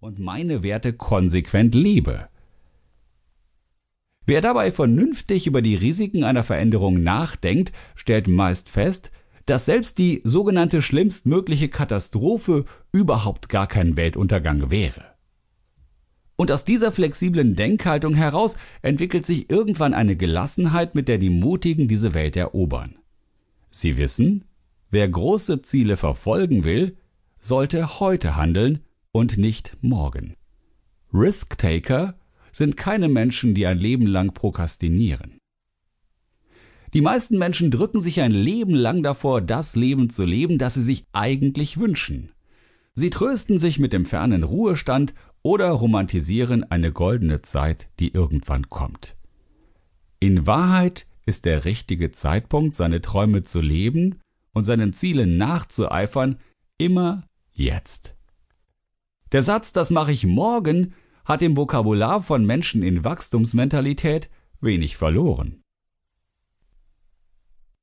und meine Werte konsequent lebe. Wer dabei vernünftig über die Risiken einer Veränderung nachdenkt, stellt meist fest, dass selbst die sogenannte schlimmstmögliche Katastrophe überhaupt gar kein Weltuntergang wäre. Und aus dieser flexiblen Denkhaltung heraus entwickelt sich irgendwann eine Gelassenheit, mit der die Mutigen diese Welt erobern. Sie wissen, wer große Ziele verfolgen will, sollte heute handeln und nicht morgen. Risk-Taker sind keine Menschen, die ein Leben lang prokrastinieren. Die meisten Menschen drücken sich ein Leben lang davor, das Leben zu leben, das sie sich eigentlich wünschen. Sie trösten sich mit dem fernen Ruhestand oder romantisieren eine goldene Zeit, die irgendwann kommt. In Wahrheit ist der richtige Zeitpunkt, seine Träume zu leben und seinen Zielen nachzueifern, immer jetzt. Der Satz, das mache ich morgen, hat im Vokabular von Menschen in Wachstumsmentalität wenig verloren.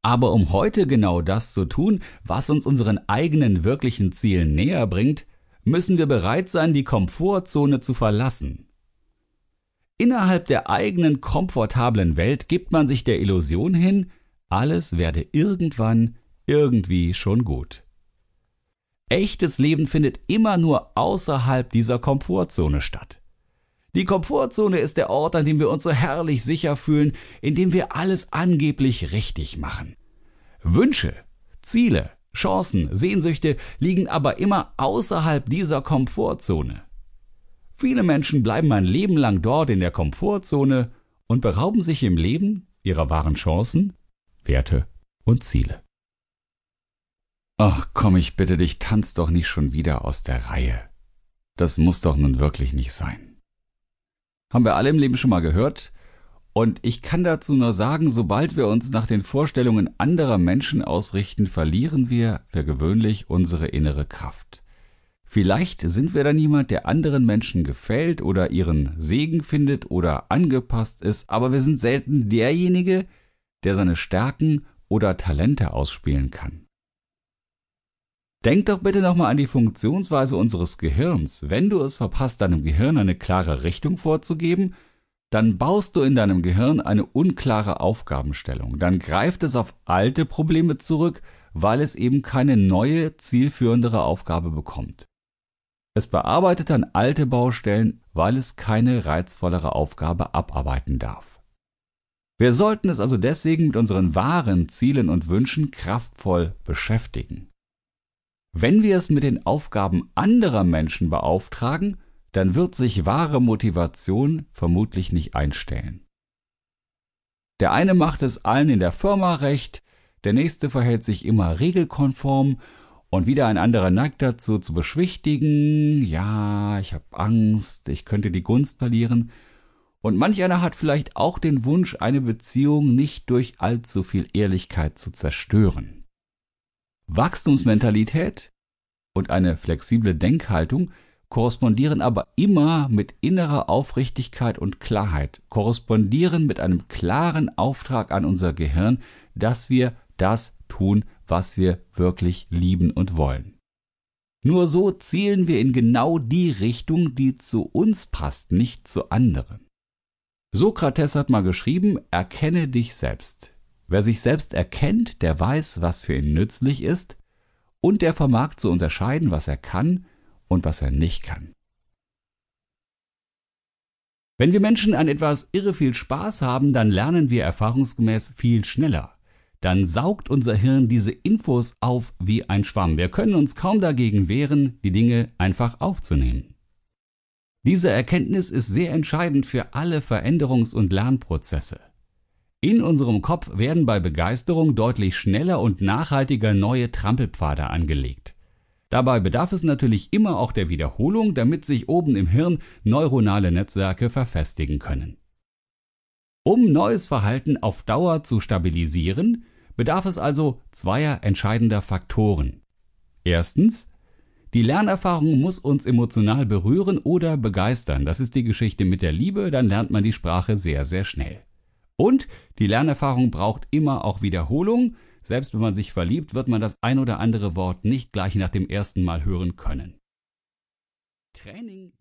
Aber um heute genau das zu tun, was uns unseren eigenen wirklichen Zielen näher bringt, müssen wir bereit sein, die Komfortzone zu verlassen. Innerhalb der eigenen komfortablen Welt gibt man sich der Illusion hin, alles werde irgendwann irgendwie schon gut. Echtes Leben findet immer nur außerhalb dieser Komfortzone statt. Die Komfortzone ist der Ort, an dem wir uns so herrlich sicher fühlen, in dem wir alles angeblich richtig machen. Wünsche, Ziele, Chancen, Sehnsüchte liegen aber immer außerhalb dieser Komfortzone. Viele Menschen bleiben ein Leben lang dort in der Komfortzone und berauben sich im Leben ihrer wahren Chancen, Werte und Ziele. Ach komm, ich bitte dich, tanz doch nicht schon wieder aus der Reihe. Das muss doch nun wirklich nicht sein. Haben wir alle im Leben schon mal gehört? Und ich kann dazu nur sagen, sobald wir uns nach den Vorstellungen anderer Menschen ausrichten, verlieren wir für gewöhnlich unsere innere Kraft. Vielleicht sind wir dann jemand, der anderen Menschen gefällt oder ihren Segen findet oder angepasst ist, aber wir sind selten derjenige, der seine Stärken oder Talente ausspielen kann. Denk doch bitte nochmal an die Funktionsweise unseres Gehirns. Wenn du es verpasst, deinem Gehirn eine klare Richtung vorzugeben, dann baust du in deinem Gehirn eine unklare Aufgabenstellung. Dann greift es auf alte Probleme zurück, weil es eben keine neue, zielführendere Aufgabe bekommt. Es bearbeitet dann alte Baustellen, weil es keine reizvollere Aufgabe abarbeiten darf. Wir sollten es also deswegen mit unseren wahren Zielen und Wünschen kraftvoll beschäftigen. Wenn wir es mit den Aufgaben anderer Menschen beauftragen, dann wird sich wahre Motivation vermutlich nicht einstellen. Der eine macht es allen in der Firma recht, der nächste verhält sich immer regelkonform und wieder ein anderer neigt dazu zu beschwichtigen, ja, ich habe Angst, ich könnte die Gunst verlieren, und manch einer hat vielleicht auch den Wunsch, eine Beziehung nicht durch allzu viel Ehrlichkeit zu zerstören. Wachstumsmentalität und eine flexible Denkhaltung korrespondieren aber immer mit innerer Aufrichtigkeit und Klarheit, korrespondieren mit einem klaren Auftrag an unser Gehirn, dass wir das tun, was wir wirklich lieben und wollen. Nur so zielen wir in genau die Richtung, die zu uns passt, nicht zu anderen. Sokrates hat mal geschrieben, erkenne dich selbst. Wer sich selbst erkennt, der weiß, was für ihn nützlich ist, und der vermag zu unterscheiden, was er kann und was er nicht kann. Wenn wir Menschen an etwas irre viel Spaß haben, dann lernen wir erfahrungsgemäß viel schneller. Dann saugt unser Hirn diese Infos auf wie ein Schwamm. Wir können uns kaum dagegen wehren, die Dinge einfach aufzunehmen. Diese Erkenntnis ist sehr entscheidend für alle Veränderungs- und Lernprozesse. In unserem Kopf werden bei Begeisterung deutlich schneller und nachhaltiger neue Trampelpfade angelegt. Dabei bedarf es natürlich immer auch der Wiederholung, damit sich oben im Hirn neuronale Netzwerke verfestigen können. Um neues Verhalten auf Dauer zu stabilisieren, bedarf es also zweier entscheidender Faktoren. Erstens, die Lernerfahrung muss uns emotional berühren oder begeistern. Das ist die Geschichte mit der Liebe, dann lernt man die Sprache sehr, sehr schnell. Und die Lernerfahrung braucht immer auch Wiederholung. Selbst wenn man sich verliebt, wird man das ein oder andere Wort nicht gleich nach dem ersten Mal hören können. Training